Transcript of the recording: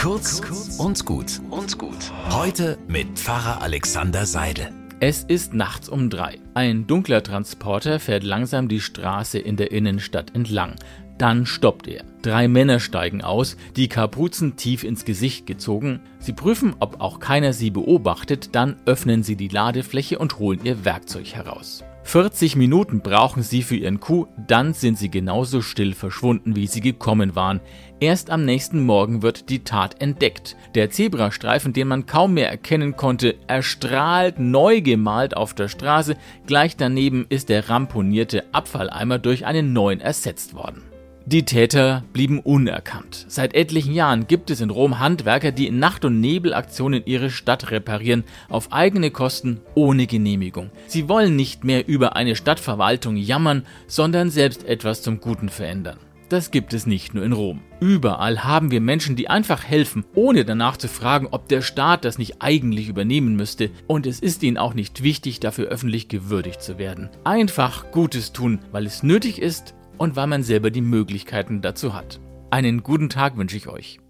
Kurz und gut und gut. Heute mit Pfarrer Alexander Seidel. Es ist nachts um drei. Ein dunkler Transporter fährt langsam die Straße in der Innenstadt entlang. Dann stoppt er. Drei Männer steigen aus, die Kapuzen tief ins Gesicht gezogen. Sie prüfen, ob auch keiner sie beobachtet, dann öffnen sie die Ladefläche und holen ihr Werkzeug heraus. 40 Minuten brauchen sie für ihren Coup, dann sind sie genauso still verschwunden, wie sie gekommen waren. Erst am nächsten Morgen wird die Tat entdeckt. Der Zebrastreifen, den man kaum mehr erkennen konnte, erstrahlt neu gemalt auf der Straße. Gleich daneben ist der ramponierte Abfalleimer durch einen neuen ersetzt worden. Die Täter blieben unerkannt. Seit etlichen Jahren gibt es in Rom Handwerker, die in Nacht- und Nebelaktionen ihre Stadt reparieren, auf eigene Kosten, ohne Genehmigung. Sie wollen nicht mehr über eine Stadtverwaltung jammern, sondern selbst etwas zum Guten verändern. Das gibt es nicht nur in Rom. Überall haben wir Menschen, die einfach helfen, ohne danach zu fragen, ob der Staat das nicht eigentlich übernehmen müsste. Und es ist ihnen auch nicht wichtig, dafür öffentlich gewürdigt zu werden. Einfach Gutes tun, weil es nötig ist und weil man selber die Möglichkeiten dazu hat. Einen guten Tag wünsche ich euch.